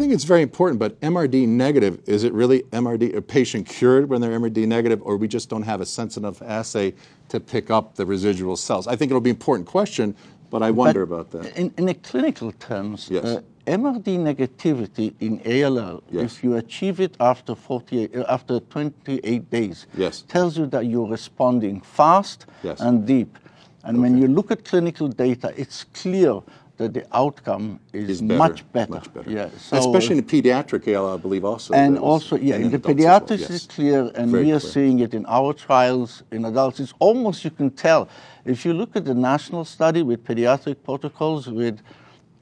it's very important, but MRD negative, is it really MRD, a patient cured when they're MRD negative, or we just don't have a sensitive assay to pick up the residual cells? I think it'll be an important question, but I wonder But about that. In, in the clinical terms, Yes. uh, MRD negativity in ALL, Yes. if you achieve it after 48, uh, after 28 days, Yes. tells you that you're responding fast Yes. and deep. And when you look at clinical data, it's clear that the outcome is, Is better, much better. Much better. Yeah, so, Especially in the pediatric ALL, I believe also. and also, yeah, and in the as well, yes. it's clear, and Very we are clear. seeing it in our trials in adults. It's almost you can tell if you look at the national study with pediatric protocols with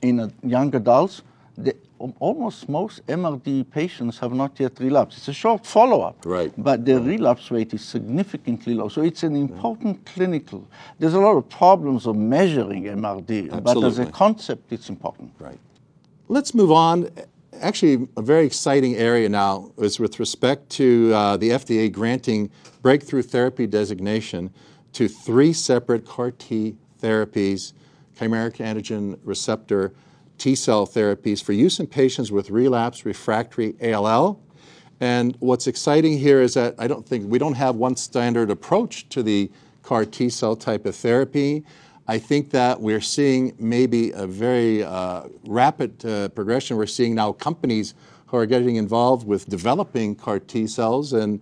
in uh, young adults. The, almost most MRD patients have not yet relapsed. It's a short follow-up, Right. But the relapse rate is significantly low. So it's an important clinical. There's a lot of problems of measuring MRD, but as a concept, it's important. Right. Let's move on. Actually, a very exciting area now is with respect to uh, the FDA granting breakthrough therapy designation to three separate CAR T therapies, chimeric antigen receptor T cell therapies for use in patients with relapsed refractory ALL. And what's exciting here is that I don't think we don't have one standard approach to the CAR T cell type of therapy. I think that we're seeing maybe a very uh, rapid uh, progression. We're seeing now companies who are getting involved with developing CAR T cells, and